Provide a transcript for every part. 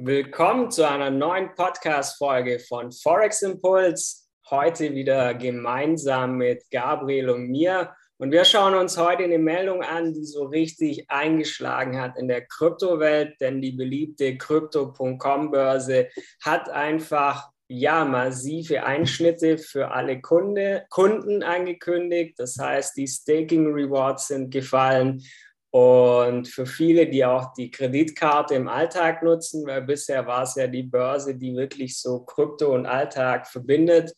Willkommen zu einer neuen Podcast-Folge von Forex Impuls. Heute wieder gemeinsam mit Gabriel und mir. Und wir schauen uns heute eine Meldung an, die so richtig eingeschlagen hat in der Kryptowelt, denn die beliebte Crypto.com-Börse hat einfach ja, massive Einschnitte für alle Kunde, Kunden angekündigt. Das heißt, die Staking Rewards sind gefallen und für viele, die auch die Kreditkarte im Alltag nutzen, weil bisher war es ja die Börse, die wirklich so Krypto und Alltag verbindet,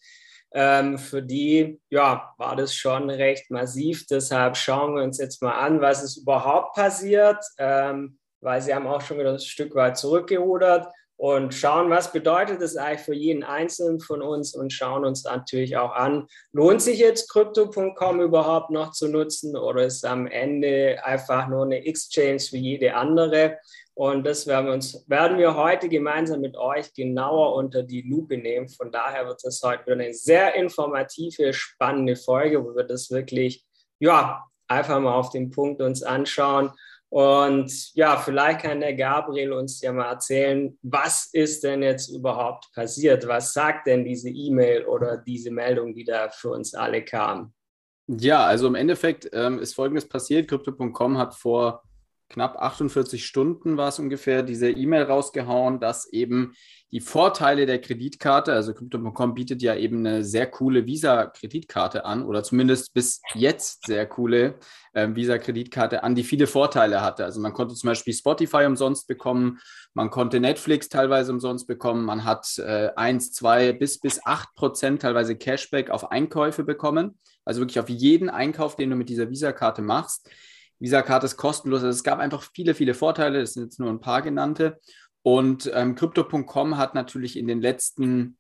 ähm, für die ja, war das schon recht massiv. Deshalb schauen wir uns jetzt mal an, was ist überhaupt passiert, ähm, weil sie haben auch schon wieder ein Stück weit zurückgerudert und schauen, was bedeutet das eigentlich für jeden Einzelnen von uns und schauen uns natürlich auch an, lohnt sich jetzt Crypto.com überhaupt noch zu nutzen oder ist am Ende einfach nur eine Exchange wie jede andere? Und das werden wir, uns, werden wir heute gemeinsam mit euch genauer unter die Lupe nehmen. Von daher wird es heute wieder eine sehr informative, spannende Folge, wo wir das wirklich, ja, einfach mal auf den Punkt uns anschauen und ja, vielleicht kann der Gabriel uns ja mal erzählen, was ist denn jetzt überhaupt passiert? Was sagt denn diese E-Mail oder diese Meldung, die da für uns alle kam? Ja, also im Endeffekt ähm, ist Folgendes passiert. Crypto.com hat vor knapp 48 Stunden war es ungefähr, diese E-Mail rausgehauen, dass eben die Vorteile der Kreditkarte, also Crypto.com bietet ja eben eine sehr coole Visa-Kreditkarte an oder zumindest bis jetzt sehr coole äh, Visa-Kreditkarte an, die viele Vorteile hatte. Also man konnte zum Beispiel Spotify umsonst bekommen, man konnte Netflix teilweise umsonst bekommen, man hat äh, 1, 2 bis, bis 8 Prozent teilweise Cashback auf Einkäufe bekommen. Also wirklich auf jeden Einkauf, den du mit dieser Visa-Karte machst. Visa-Karte ist kostenlos. Also es gab einfach viele, viele Vorteile. Das sind jetzt nur ein paar genannte. Und ähm, Crypto.com hat natürlich in den letzten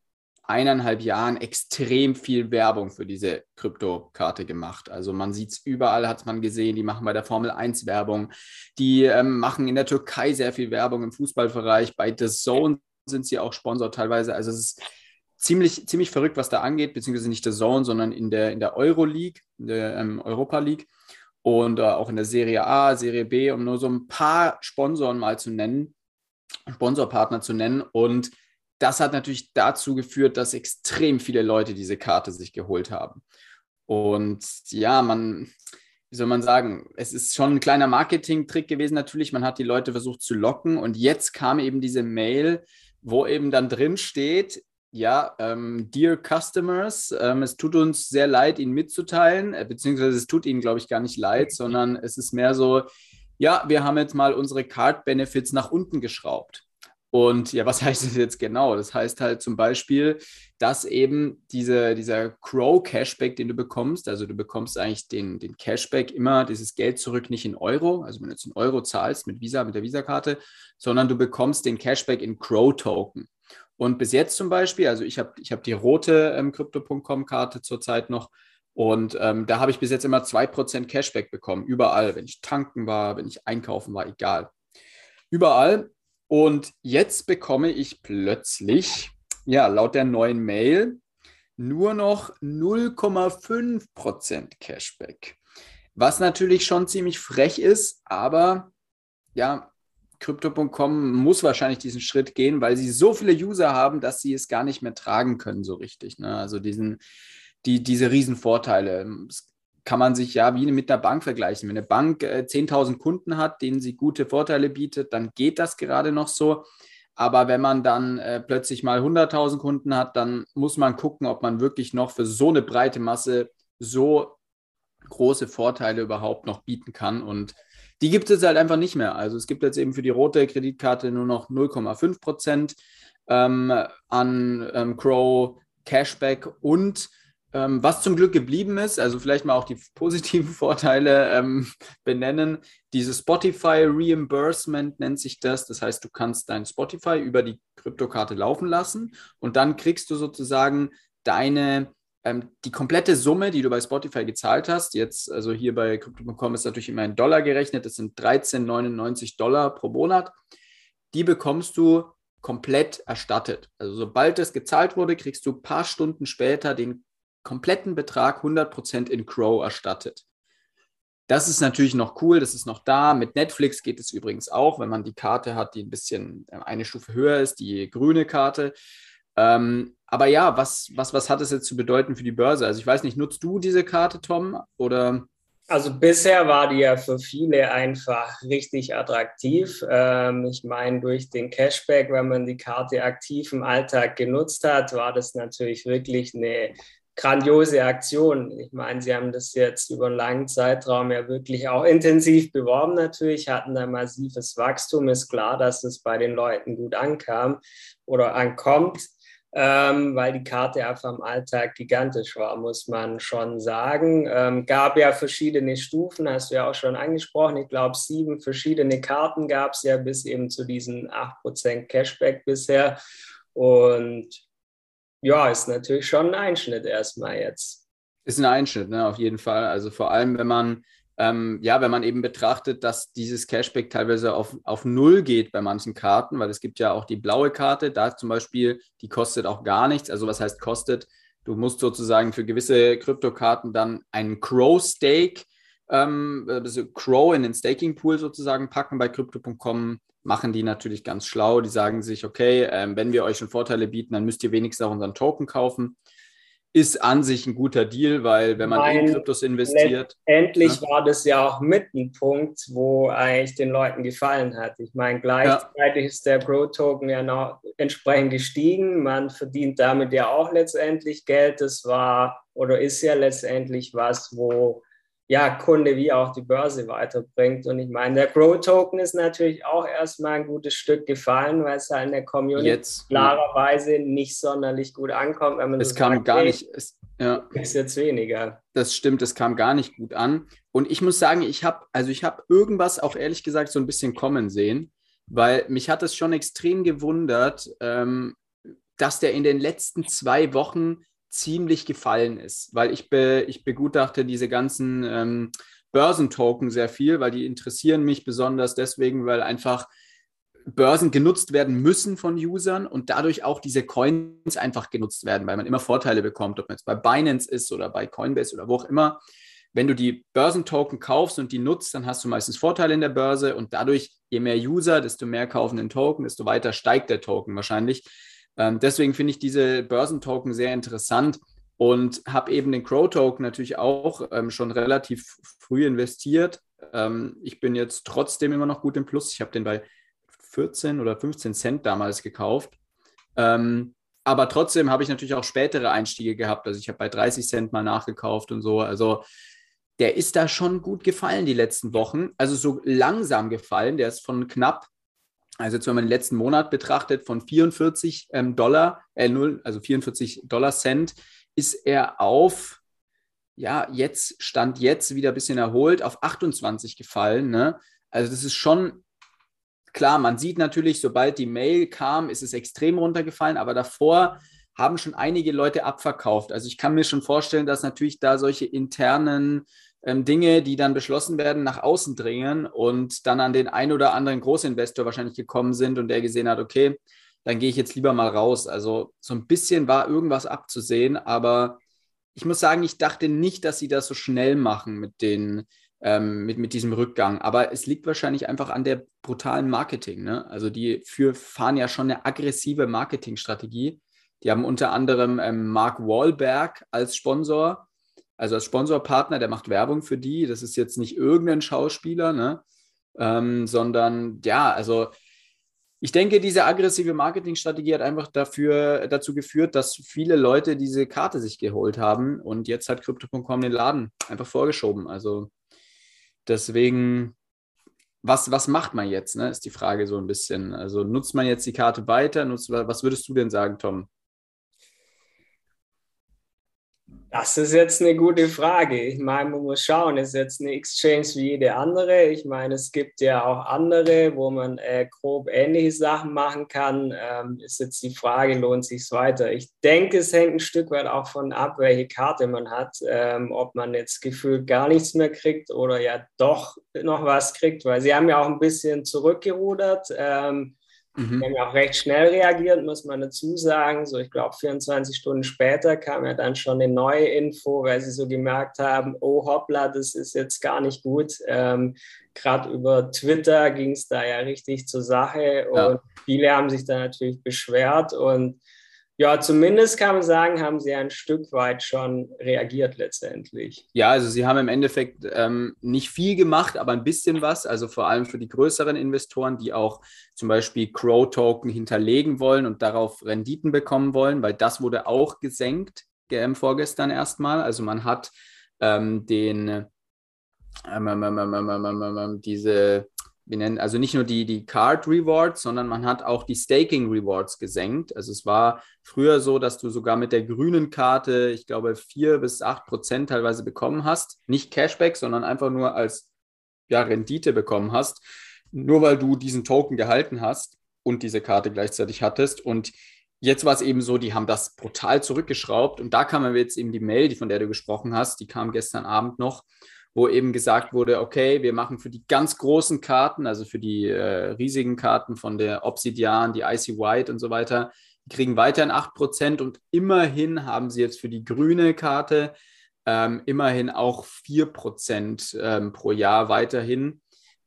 eineinhalb Jahren extrem viel Werbung für diese Kryptokarte gemacht. Also man sieht es überall, hat man gesehen, die machen bei der Formel 1 Werbung, die ähm, machen in der Türkei sehr viel Werbung im Fußballbereich, bei The Zone sind sie auch Sponsor teilweise. Also es ist ziemlich, ziemlich verrückt, was da angeht, beziehungsweise nicht The Zone, sondern in der, in der Euro League, in der ähm, Europa League und äh, auch in der Serie A, Serie B, um nur so ein paar Sponsoren mal zu nennen, Sponsorpartner zu nennen. Und das hat natürlich dazu geführt, dass extrem viele Leute diese Karte sich geholt haben. Und ja, man, wie soll man sagen, es ist schon ein kleiner Marketing-Trick gewesen natürlich. Man hat die Leute versucht zu locken und jetzt kam eben diese Mail, wo eben dann drin steht, ja, ähm, dear Customers, ähm, es tut uns sehr leid, Ihnen mitzuteilen, äh, beziehungsweise es tut Ihnen, glaube ich, gar nicht leid, sondern es ist mehr so, ja, wir haben jetzt mal unsere Card-Benefits nach unten geschraubt. Und ja, was heißt das jetzt genau? Das heißt halt zum Beispiel, dass eben diese, dieser Crow-Cashback, den du bekommst, also du bekommst eigentlich den, den Cashback immer, dieses Geld zurück nicht in Euro, also wenn du jetzt in Euro zahlst mit Visa, mit der Visa-Karte, sondern du bekommst den Cashback in Crow-Token. Und bis jetzt zum Beispiel, also ich habe ich hab die rote ähm, Crypto.com-Karte zurzeit noch und ähm, da habe ich bis jetzt immer 2% Cashback bekommen, überall, wenn ich tanken war, wenn ich einkaufen war, egal. Überall. Und jetzt bekomme ich plötzlich, ja, laut der neuen Mail, nur noch 0,5% Cashback. Was natürlich schon ziemlich frech ist, aber ja, Crypto.com muss wahrscheinlich diesen Schritt gehen, weil sie so viele User haben, dass sie es gar nicht mehr tragen können, so richtig. Ne? Also diesen, die, diese Riesenvorteile. Das kann man sich ja wie mit einer Bank vergleichen. Wenn eine Bank äh, 10.000 Kunden hat, denen sie gute Vorteile bietet, dann geht das gerade noch so. Aber wenn man dann äh, plötzlich mal 100.000 Kunden hat, dann muss man gucken, ob man wirklich noch für so eine breite Masse so große Vorteile überhaupt noch bieten kann. Und die gibt es halt einfach nicht mehr. Also es gibt jetzt eben für die rote Kreditkarte nur noch 0,5 Prozent ähm, an ähm, Crow Cashback und ähm, was zum Glück geblieben ist, also vielleicht mal auch die positiven Vorteile ähm, benennen. Diese Spotify Reimbursement nennt sich das. Das heißt, du kannst dein Spotify über die Kryptokarte laufen lassen und dann kriegst du sozusagen deine ähm, die komplette Summe, die du bei Spotify gezahlt hast, jetzt, also hier bei Crypto.com ist natürlich immer in Dollar gerechnet, das sind 13,99 Dollar pro Monat, die bekommst du komplett erstattet. Also sobald das gezahlt wurde, kriegst du ein paar Stunden später den kompletten Betrag 100% in Crow erstattet. Das ist natürlich noch cool, das ist noch da. Mit Netflix geht es übrigens auch, wenn man die Karte hat, die ein bisschen äh, eine Stufe höher ist, die grüne Karte. Ähm, aber ja, was, was, was hat es jetzt zu bedeuten für die Börse? Also ich weiß nicht, nutzt du diese Karte, Tom? Oder? Also bisher war die ja für viele einfach richtig attraktiv. Ähm, ich meine, durch den Cashback, wenn man die Karte aktiv im Alltag genutzt hat, war das natürlich wirklich eine grandiose Aktion. Ich meine, sie haben das jetzt über einen langen Zeitraum ja wirklich auch intensiv beworben natürlich, hatten da massives Wachstum. Ist klar, dass es bei den Leuten gut ankam oder ankommt ähm, weil die Karte einfach im Alltag gigantisch war, muss man schon sagen. Ähm, gab ja verschiedene Stufen, hast du ja auch schon angesprochen. Ich glaube, sieben verschiedene Karten gab es ja bis eben zu diesen 8% Cashback bisher. Und ja, ist natürlich schon ein Einschnitt erstmal jetzt. Ist ein Einschnitt, ne, auf jeden Fall. Also vor allem, wenn man ähm, ja, wenn man eben betrachtet, dass dieses Cashback teilweise auf, auf Null geht bei manchen Karten, weil es gibt ja auch die blaue Karte, da zum Beispiel, die kostet auch gar nichts. Also was heißt kostet? Du musst sozusagen für gewisse Kryptokarten dann einen Crow-Stake, ähm, also Crow in den Staking-Pool sozusagen packen. Bei Crypto.com machen die natürlich ganz schlau. Die sagen sich, okay, ähm, wenn wir euch schon Vorteile bieten, dann müsst ihr wenigstens auch unseren Token kaufen ist an sich ein guter Deal, weil wenn man in Kryptos investiert. Endlich ne? war das ja auch mit ein Punkt, wo eigentlich den Leuten gefallen hat. Ich meine, gleichzeitig ja. ist der Pro-Token ja noch entsprechend gestiegen. Man verdient damit ja auch letztendlich Geld. Das war oder ist ja letztendlich was, wo ja, Kunde wie auch die Börse weiterbringt. Und ich meine, der Grow-Token ist natürlich auch erstmal ein gutes Stück gefallen, weil es halt in der Community jetzt, klarerweise nicht sonderlich gut ankommt. Wenn man es kam sagt, gar nicht. Es, ja. Ist jetzt weniger. Das stimmt, es kam gar nicht gut an. Und ich muss sagen, ich habe, also ich habe irgendwas auch ehrlich gesagt so ein bisschen kommen sehen, weil mich hat es schon extrem gewundert, ähm, dass der in den letzten zwei Wochen ziemlich gefallen ist, weil ich, be, ich begutachte diese ganzen ähm, Börsentoken sehr viel, weil die interessieren mich besonders deswegen, weil einfach Börsen genutzt werden müssen von Usern und dadurch auch diese Coins einfach genutzt werden, weil man immer Vorteile bekommt, ob man jetzt bei Binance ist oder bei Coinbase oder wo auch immer. Wenn du die Börsentoken kaufst und die nutzt, dann hast du meistens Vorteile in der Börse und dadurch, je mehr User, desto mehr kaufen den Token, desto weiter steigt der Token wahrscheinlich. Ähm, deswegen finde ich diese Börsentoken sehr interessant und habe eben den Crow-Token natürlich auch ähm, schon relativ früh investiert. Ähm, ich bin jetzt trotzdem immer noch gut im Plus. Ich habe den bei 14 oder 15 Cent damals gekauft. Ähm, aber trotzdem habe ich natürlich auch spätere Einstiege gehabt. Also ich habe bei 30 Cent mal nachgekauft und so. Also der ist da schon gut gefallen die letzten Wochen. Also so langsam gefallen. Der ist von knapp also jetzt, wenn man den letzten Monat betrachtet, von 44 ähm, Dollar, äh, 0, also 44 Dollar Cent, ist er auf, ja, jetzt, Stand jetzt wieder ein bisschen erholt, auf 28 gefallen. Ne? Also das ist schon klar, man sieht natürlich, sobald die Mail kam, ist es extrem runtergefallen, aber davor haben schon einige Leute abverkauft. Also ich kann mir schon vorstellen, dass natürlich da solche internen ähm, Dinge, die dann beschlossen werden, nach außen dringen und dann an den ein oder anderen Großinvestor wahrscheinlich gekommen sind und der gesehen hat, okay, dann gehe ich jetzt lieber mal raus. Also so ein bisschen war irgendwas abzusehen, aber ich muss sagen, ich dachte nicht, dass sie das so schnell machen mit den ähm, mit, mit diesem Rückgang. Aber es liegt wahrscheinlich einfach an der brutalen Marketing. Ne? Also die für, fahren ja schon eine aggressive Marketingstrategie. Die haben unter anderem ähm, Mark Wahlberg als Sponsor also als Sponsorpartner, der macht Werbung für die. Das ist jetzt nicht irgendein Schauspieler, ne? Ähm, sondern ja, also ich denke, diese aggressive Marketingstrategie hat einfach dafür, dazu geführt, dass viele Leute diese Karte sich geholt haben und jetzt hat Crypto.com den Laden einfach vorgeschoben. Also deswegen, was, was macht man jetzt, ne, ist die Frage so ein bisschen. Also nutzt man jetzt die Karte weiter? Nutzt, was würdest du denn sagen, Tom? Das ist jetzt eine gute Frage. Ich meine, man muss schauen, ist jetzt eine Exchange wie jede andere. Ich meine, es gibt ja auch andere, wo man äh, grob ähnliche Sachen machen kann. Ähm, ist jetzt die Frage, lohnt sich weiter? Ich denke, es hängt ein Stück weit auch von ab, welche Karte man hat. Ähm, ob man jetzt gefühlt gar nichts mehr kriegt oder ja doch noch was kriegt, weil sie haben ja auch ein bisschen zurückgerudert. Ähm, Mhm. Wir haben ja auch recht schnell reagiert, muss man dazu sagen. So, ich glaube, 24 Stunden später kam ja dann schon eine neue Info, weil sie so gemerkt haben, oh hoppla, das ist jetzt gar nicht gut. Ähm, Gerade über Twitter ging es da ja richtig zur Sache und ja. viele haben sich da natürlich beschwert und ja, zumindest kann man sagen, haben sie ein Stück weit schon reagiert letztendlich. Ja, also sie haben im Endeffekt ähm, nicht viel gemacht, aber ein bisschen was. Also vor allem für die größeren Investoren, die auch zum Beispiel Crow-Token hinterlegen wollen und darauf Renditen bekommen wollen, weil das wurde auch gesenkt ähm, vorgestern erstmal. Also man hat ähm, den ähm, diese wir nennen also nicht nur die, die Card Rewards, sondern man hat auch die Staking Rewards gesenkt. Also es war früher so, dass du sogar mit der grünen Karte, ich glaube, vier bis acht Prozent teilweise bekommen hast. Nicht Cashback, sondern einfach nur als ja, Rendite bekommen hast. Nur weil du diesen Token gehalten hast und diese Karte gleichzeitig hattest. Und jetzt war es eben so, die haben das brutal zurückgeschraubt. Und da kam jetzt eben die Mail, die von der du gesprochen hast, die kam gestern Abend noch wo eben gesagt wurde, okay, wir machen für die ganz großen Karten, also für die äh, riesigen Karten von der Obsidian, die Icy White und so weiter, die kriegen weiterhin 8% und immerhin haben sie jetzt für die grüne Karte ähm, immerhin auch 4% ähm, pro Jahr weiterhin.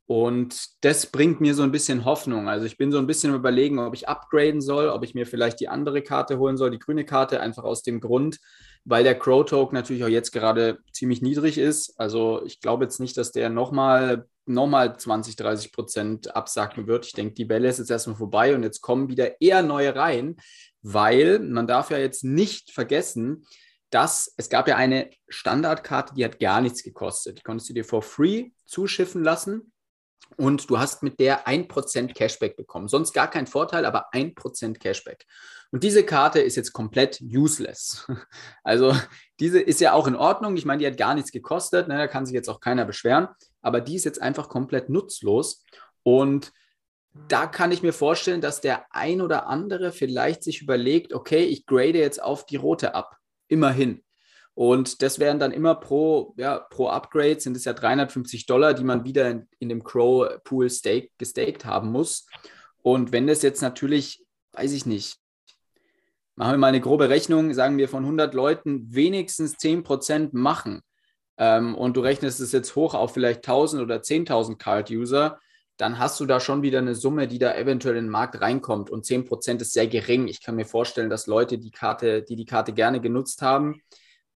Und das bringt mir so ein bisschen Hoffnung. Also ich bin so ein bisschen überlegen, ob ich upgraden soll, ob ich mir vielleicht die andere Karte holen soll, die grüne Karte, einfach aus dem Grund, weil der Crow Token natürlich auch jetzt gerade ziemlich niedrig ist. Also ich glaube jetzt nicht, dass der nochmal nochmal 20, 30 Prozent absacken wird. Ich denke, die Welle ist jetzt erstmal vorbei und jetzt kommen wieder eher neue rein, weil man darf ja jetzt nicht vergessen, dass es gab ja eine Standardkarte, die hat gar nichts gekostet. Die konntest du dir for free zuschiffen lassen und du hast mit der 1% Cashback bekommen. Sonst gar kein Vorteil, aber 1% Cashback. Und diese Karte ist jetzt komplett useless. Also diese ist ja auch in Ordnung. Ich meine, die hat gar nichts gekostet. Ne? Da kann sich jetzt auch keiner beschweren. Aber die ist jetzt einfach komplett nutzlos. Und da kann ich mir vorstellen, dass der ein oder andere vielleicht sich überlegt, okay, ich grade jetzt auf die rote ab. Immerhin. Und das wären dann immer pro, ja, pro Upgrade sind es ja 350 Dollar, die man wieder in, in dem Crow Pool stake, gestaked haben muss. Und wenn das jetzt natürlich, weiß ich nicht, machen wir mal eine grobe Rechnung, sagen wir von 100 Leuten wenigstens 10% machen ähm, und du rechnest es jetzt hoch auf vielleicht 1000 oder 10.000 Card-User, dann hast du da schon wieder eine Summe, die da eventuell in den Markt reinkommt. Und 10% ist sehr gering. Ich kann mir vorstellen, dass Leute, die Karte, die die Karte gerne genutzt haben,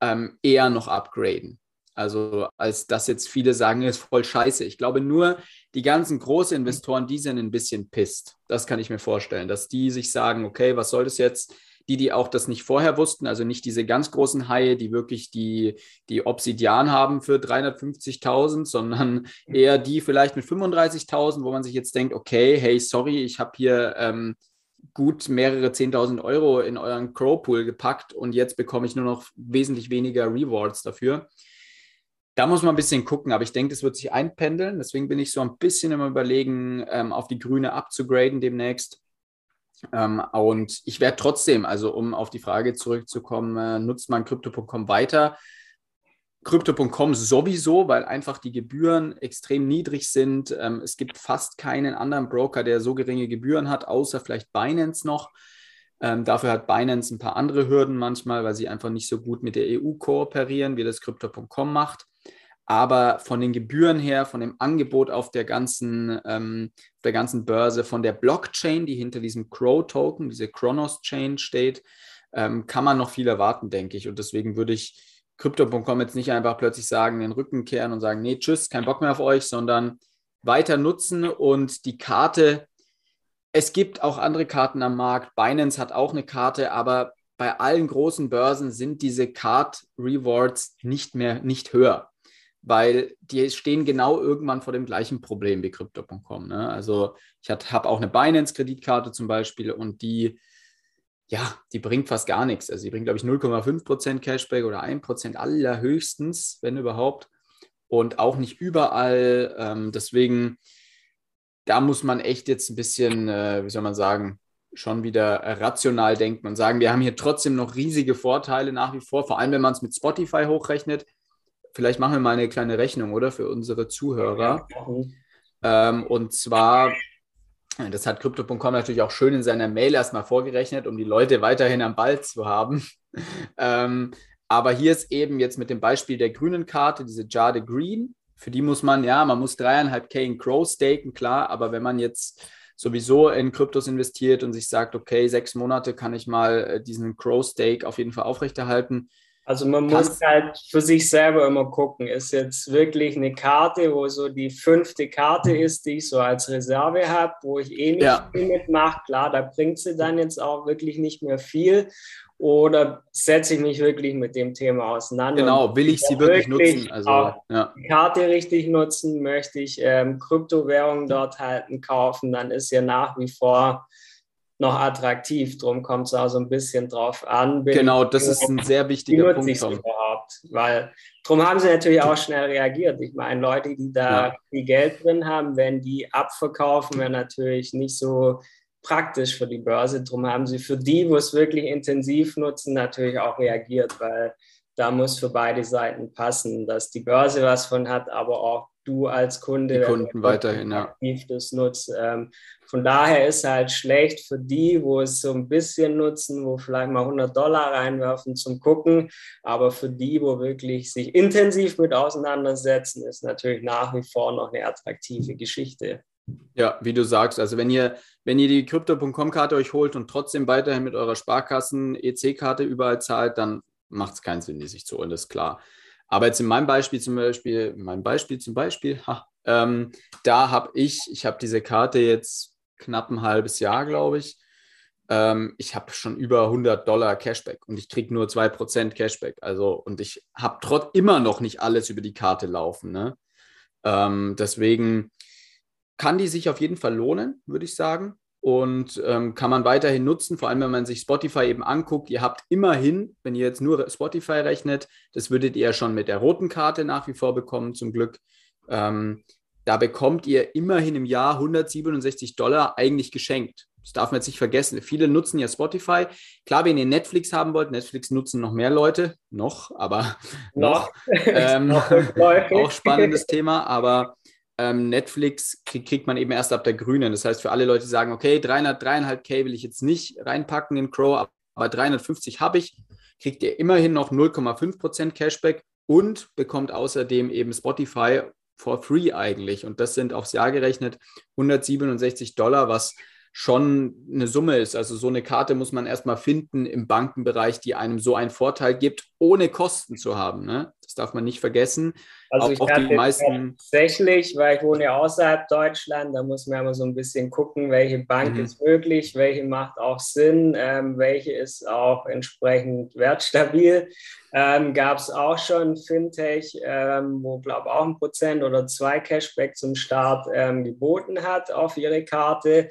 ähm, eher noch upgraden. Also als dass jetzt viele sagen, ist voll scheiße. Ich glaube nur, die ganzen großen Investoren, die sind ein bisschen pisst. Das kann ich mir vorstellen, dass die sich sagen, okay, was soll das jetzt? Die, die auch das nicht vorher wussten, also nicht diese ganz großen Haie, die wirklich die, die Obsidian haben für 350.000, sondern eher die vielleicht mit 35.000, wo man sich jetzt denkt, okay, hey, sorry, ich habe hier ähm, gut mehrere 10.000 Euro in euren Crow-Pool gepackt und jetzt bekomme ich nur noch wesentlich weniger Rewards dafür. Da muss man ein bisschen gucken, aber ich denke, das wird sich einpendeln. Deswegen bin ich so ein bisschen im Überlegen, ähm, auf die grüne abzugraden demnächst. Ähm, und ich werde trotzdem, also um auf die Frage zurückzukommen, äh, nutzt man Crypto.com weiter? Crypto.com sowieso, weil einfach die Gebühren extrem niedrig sind. Ähm, es gibt fast keinen anderen Broker, der so geringe Gebühren hat, außer vielleicht Binance noch. Ähm, dafür hat Binance ein paar andere Hürden manchmal, weil sie einfach nicht so gut mit der EU kooperieren, wie das Crypto.com macht. Aber von den Gebühren her, von dem Angebot auf der ganzen, ähm, der ganzen Börse, von der Blockchain, die hinter diesem Crow-Token, diese Chronos-Chain steht, ähm, kann man noch viel erwarten, denke ich. Und deswegen würde ich Crypto.com jetzt nicht einfach plötzlich sagen, den Rücken kehren und sagen, nee, tschüss, kein Bock mehr auf euch, sondern weiter nutzen und die Karte, es gibt auch andere Karten am Markt. Binance hat auch eine Karte, aber bei allen großen Börsen sind diese Card Rewards nicht mehr, nicht höher, weil die stehen genau irgendwann vor dem gleichen Problem wie Crypto.com. Ne? Also ich habe auch eine Binance-Kreditkarte zum Beispiel und die ja, die bringt fast gar nichts. Also die bringt, glaube ich, 0,5% Cashback oder 1% allerhöchstens, wenn überhaupt. Und auch nicht überall. Ähm, deswegen, da muss man echt jetzt ein bisschen, äh, wie soll man sagen, schon wieder rational denken und sagen, wir haben hier trotzdem noch riesige Vorteile nach wie vor, vor allem wenn man es mit Spotify hochrechnet. Vielleicht machen wir mal eine kleine Rechnung, oder? Für unsere Zuhörer. Ähm, und zwar Das hat Crypto.com natürlich auch schön in seiner Mail erstmal vorgerechnet, um die Leute weiterhin am Ball zu haben. ähm, aber hier ist eben jetzt mit dem Beispiel der grünen Karte, diese Jade Green, für die muss man, ja, man muss dreieinhalb K in Crow staken, klar, aber wenn man jetzt sowieso in Kryptos investiert und sich sagt, okay, sechs Monate kann ich mal äh, diesen Crow Stake auf jeden Fall aufrechterhalten, also man muss halt für sich selber immer gucken, ist jetzt wirklich eine Karte, wo so die fünfte Karte ist, die ich so als Reserve habe, wo ich eh nicht ja. viel mitmache. Klar, da bringt sie dann jetzt auch wirklich nicht mehr viel. Oder setze ich mich wirklich mit dem Thema auseinander? Genau, will ich sie wirklich, wirklich nutzen? Also, ja. die Karte richtig nutzen, möchte ich ähm, Kryptowährungen dort halten, kaufen, dann ist ja nach wie vor noch attraktiv. Darum kommt es auch so ein bisschen drauf an. genau, das ist ein sehr wichtiger Punkt. überhaupt? Weil darum haben sie natürlich auch schnell reagiert. Ich meine, Leute, die da ja. viel Geld drin haben, wenn die abverkaufen, wäre natürlich nicht so praktisch für die Börse. Darum haben sie für die, wo es wirklich intensiv nutzen, natürlich auch reagiert, weil da muss für beide Seiten passen, dass die Börse was von hat, aber auch du als Kunde, die Kunden weiterhin aktiv ja. das nutzt. Ähm, von daher ist halt schlecht für die, wo es so ein bisschen nutzen, wo vielleicht mal 100 Dollar reinwerfen zum Gucken, aber für die, wo wirklich sich intensiv mit auseinandersetzen, ist natürlich nach wie vor noch eine attraktive Geschichte. Ja, wie du sagst, also wenn ihr, wenn ihr die Crypto.com-Karte euch holt und trotzdem weiterhin mit eurer Sparkassen-EC-Karte überall zahlt, dann macht es keinen Sinn, die sich zu holen, das ist klar. Aber jetzt in meinem Beispiel zum Beispiel, in meinem Beispiel zum Beispiel, ha, ähm, da habe ich, ich habe diese Karte jetzt knapp ein halbes Jahr, glaube ich. Ähm, ich habe schon über 100 Dollar Cashback und ich kriege nur 2% Cashback. Also, und ich habe trotz immer noch nicht alles über die Karte laufen. Ne? Ähm, deswegen kann die sich auf jeden Fall lohnen, würde ich sagen und ähm, kann man weiterhin nutzen, vor allem wenn man sich Spotify eben anguckt. Ihr habt immerhin, wenn ihr jetzt nur Spotify rechnet, das würdet ihr ja schon mit der roten Karte nach wie vor bekommen, zum Glück. Ähm, da bekommt ihr immerhin im Jahr 167 Dollar eigentlich geschenkt. Das darf man jetzt nicht vergessen. Viele nutzen ja Spotify. Klar, wenn ihr Netflix haben wollt, Netflix nutzen noch mehr Leute, noch, aber noch. noch. Ähm, auch spannendes Thema, aber ähm, Netflix krieg, kriegt man eben erst ab der grünen. Das heißt, für alle Leute, die sagen, okay, 300, 3,5K will ich jetzt nicht reinpacken in Crow, aber 350 habe ich, kriegt ihr immerhin noch 0,5% Cashback und bekommt außerdem eben Spotify for free eigentlich. Und das sind aufs Jahr gerechnet 167 Dollar, was schon eine Summe ist. Also so eine Karte muss man erstmal finden im Bankenbereich, die einem so einen Vorteil gibt, ohne Kosten zu haben. Ne? Das darf man nicht vergessen. Also auch, ich auch die meisten tatsächlich, weil ich wohne ja außerhalb Deutschland, da muss man immer so ein bisschen gucken, welche Bank mhm. ist möglich, welche macht auch Sinn, ähm, welche ist auch entsprechend wertstabil. Ähm, Gab es auch schon Fintech, ähm, wo glaube auch ein Prozent oder zwei Cashback zum Start ähm, geboten hat auf ihre Karte.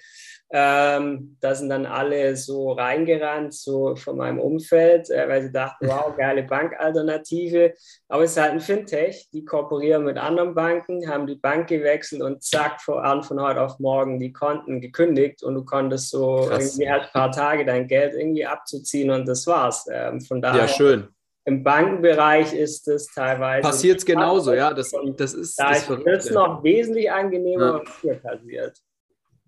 Ähm, da sind dann alle so reingerannt, so von meinem Umfeld, äh, weil sie dachten, wow, geile Bankalternative. Aber es ist halt ein Fintech, die kooperieren mit anderen Banken, haben die Bank gewechselt und zack, voran von heute auf morgen die Konten gekündigt und du konntest so Krass. irgendwie halt ein paar Tage dein Geld irgendwie abzuziehen und das war's. Ähm, von daher. Ja, schön. Im Bankenbereich ist es teilweise. Passiert es genauso, ja. Das, das ist da das ist noch wesentlich angenehmer, ja. was hier passiert.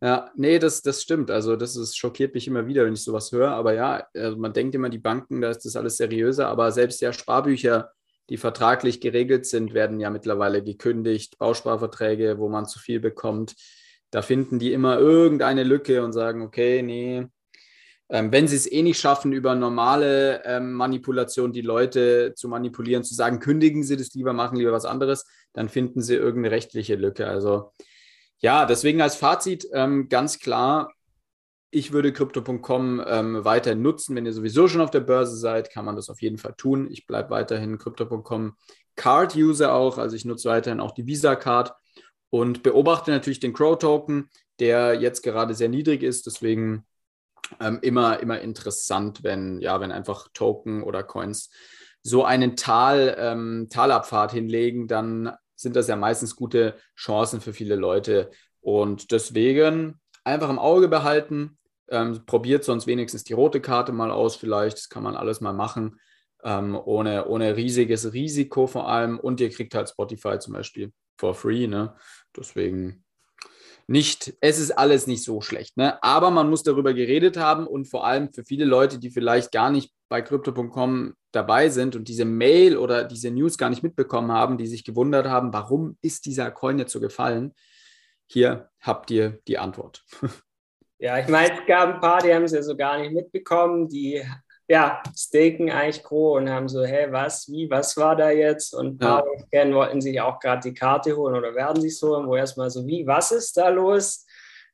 Ja, nee, das, das stimmt. Also, das ist, schockiert mich immer wieder, wenn ich sowas höre. Aber ja, also man denkt immer, die Banken, da ist das alles seriöser. Aber selbst ja Sparbücher, die vertraglich geregelt sind, werden ja mittlerweile gekündigt. Bausparverträge, wo man zu viel bekommt. Da finden die immer irgendeine Lücke und sagen, okay, nee. Ähm, wenn sie es eh nicht schaffen, über normale ähm, Manipulation die Leute zu manipulieren, zu sagen, kündigen sie das lieber, machen lieber was anderes, dann finden sie irgendeine rechtliche Lücke. Also ja, deswegen als Fazit ähm, ganz klar, ich würde Crypto.com ähm, weiterhin nutzen. Wenn ihr sowieso schon auf der Börse seid, kann man das auf jeden Fall tun. Ich bleibe weiterhin Crypto.com Card-User auch. Also ich nutze weiterhin auch die Visa-Card und beobachte natürlich den Crow-Token, der jetzt gerade sehr niedrig ist. Deswegen ähm, immer, immer interessant, wenn, ja, wenn einfach Token oder Coins so einen Tal, ähm, Talabfahrt hinlegen, dann sind das ja meistens gute Chancen für viele Leute. Und deswegen einfach im Auge behalten. Ähm, probiert sonst wenigstens die rote Karte mal aus, vielleicht. Das kann man alles mal machen. Ähm, ohne, ohne riesiges Risiko vor allem. Und ihr kriegt halt Spotify zum Beispiel for free. Ne? Deswegen nicht, es ist alles nicht so schlecht. Ne? Aber man muss darüber geredet haben und vor allem für viele Leute, die vielleicht gar nicht bei crypto.com dabei sind und diese Mail oder diese News gar nicht mitbekommen haben, die sich gewundert haben, warum ist dieser Coin jetzt so gefallen? Hier habt ihr die Antwort. Ja, ich meine, es gab ein paar, die haben es ja so gar nicht mitbekommen, die ja, staken eigentlich groß und haben so, hey, was, wie, was war da jetzt? Und ein paar ja. wollten sich auch gerade die Karte holen oder werden sich so, wo erstmal so, wie, was ist da los?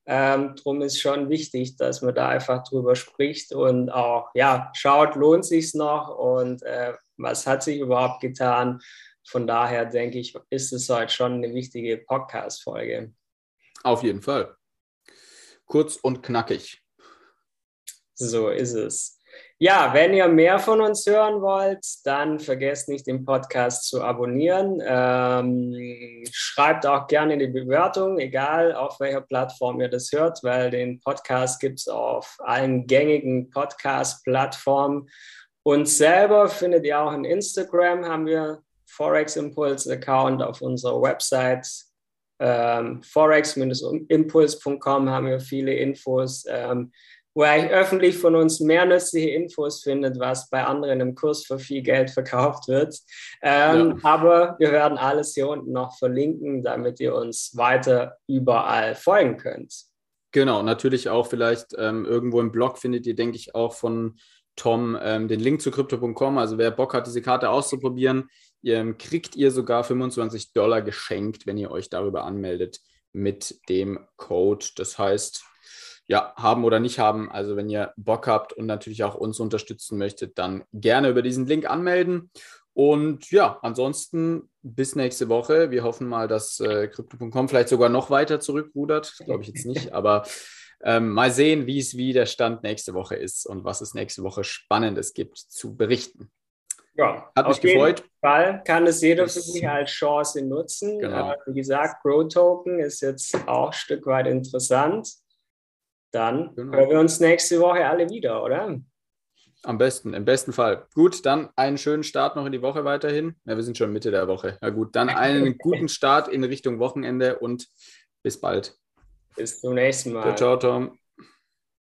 Ähm, drum ist schon wichtig, dass man da einfach drüber spricht und auch, ja, schaut, lohnt sich noch und äh, was hat sich überhaupt getan? Von daher denke ich, ist es heute schon eine wichtige Podcast-Folge. Auf jeden Fall. Kurz und knackig. So ist es. Ja, wenn ihr mehr von uns hören wollt, dann vergesst nicht, den Podcast zu abonnieren. Ähm, schreibt auch gerne in die Bewertung, egal auf welcher Plattform ihr das hört, weil den Podcast gibt es auf allen gängigen Podcast-Plattformen. Uns selber findet ihr auch in Instagram, haben wir Forex Impulse Account auf unserer Website. Ähm, Forex-impuls.com haben wir viele Infos. Ähm, wo er öffentlich von uns mehr nützliche Infos findet, was bei anderen im Kurs für viel Geld verkauft wird. Ähm, ja. Aber wir werden alles hier unten noch verlinken, damit ihr uns weiter überall folgen könnt. Genau, natürlich auch vielleicht ähm, irgendwo im Blog findet ihr, denke ich, auch von Tom ähm, den Link zu crypto.com. Also wer Bock hat, diese Karte auszuprobieren, ihr, kriegt ihr sogar 25 Dollar geschenkt, wenn ihr euch darüber anmeldet mit dem Code. Das heißt, ja, haben oder nicht haben. Also wenn ihr Bock habt und natürlich auch uns unterstützen möchtet, dann gerne über diesen Link anmelden. Und ja, ansonsten bis nächste Woche. Wir hoffen mal, dass äh, Crypto.com vielleicht sogar noch weiter zurückrudert. Glaube ich jetzt nicht, aber ähm, mal sehen, wie es wie der Stand nächste Woche ist und was es nächste Woche Spannendes gibt zu berichten. Ja, hat mich auf gefreut. Jeden Fall kann es jeder für sich als Chance nutzen. Genau. Äh, wie gesagt, Grow Token ist jetzt auch ein Stück weit interessant. Dann genau. hören wir uns nächste Woche alle wieder, oder? Am besten, im besten Fall. Gut, dann einen schönen Start noch in die Woche weiterhin. Ja, wir sind schon Mitte der Woche. Ja gut, dann einen guten Start in Richtung Wochenende und bis bald. Bis zum nächsten Mal. Ciao, ciao, Tom.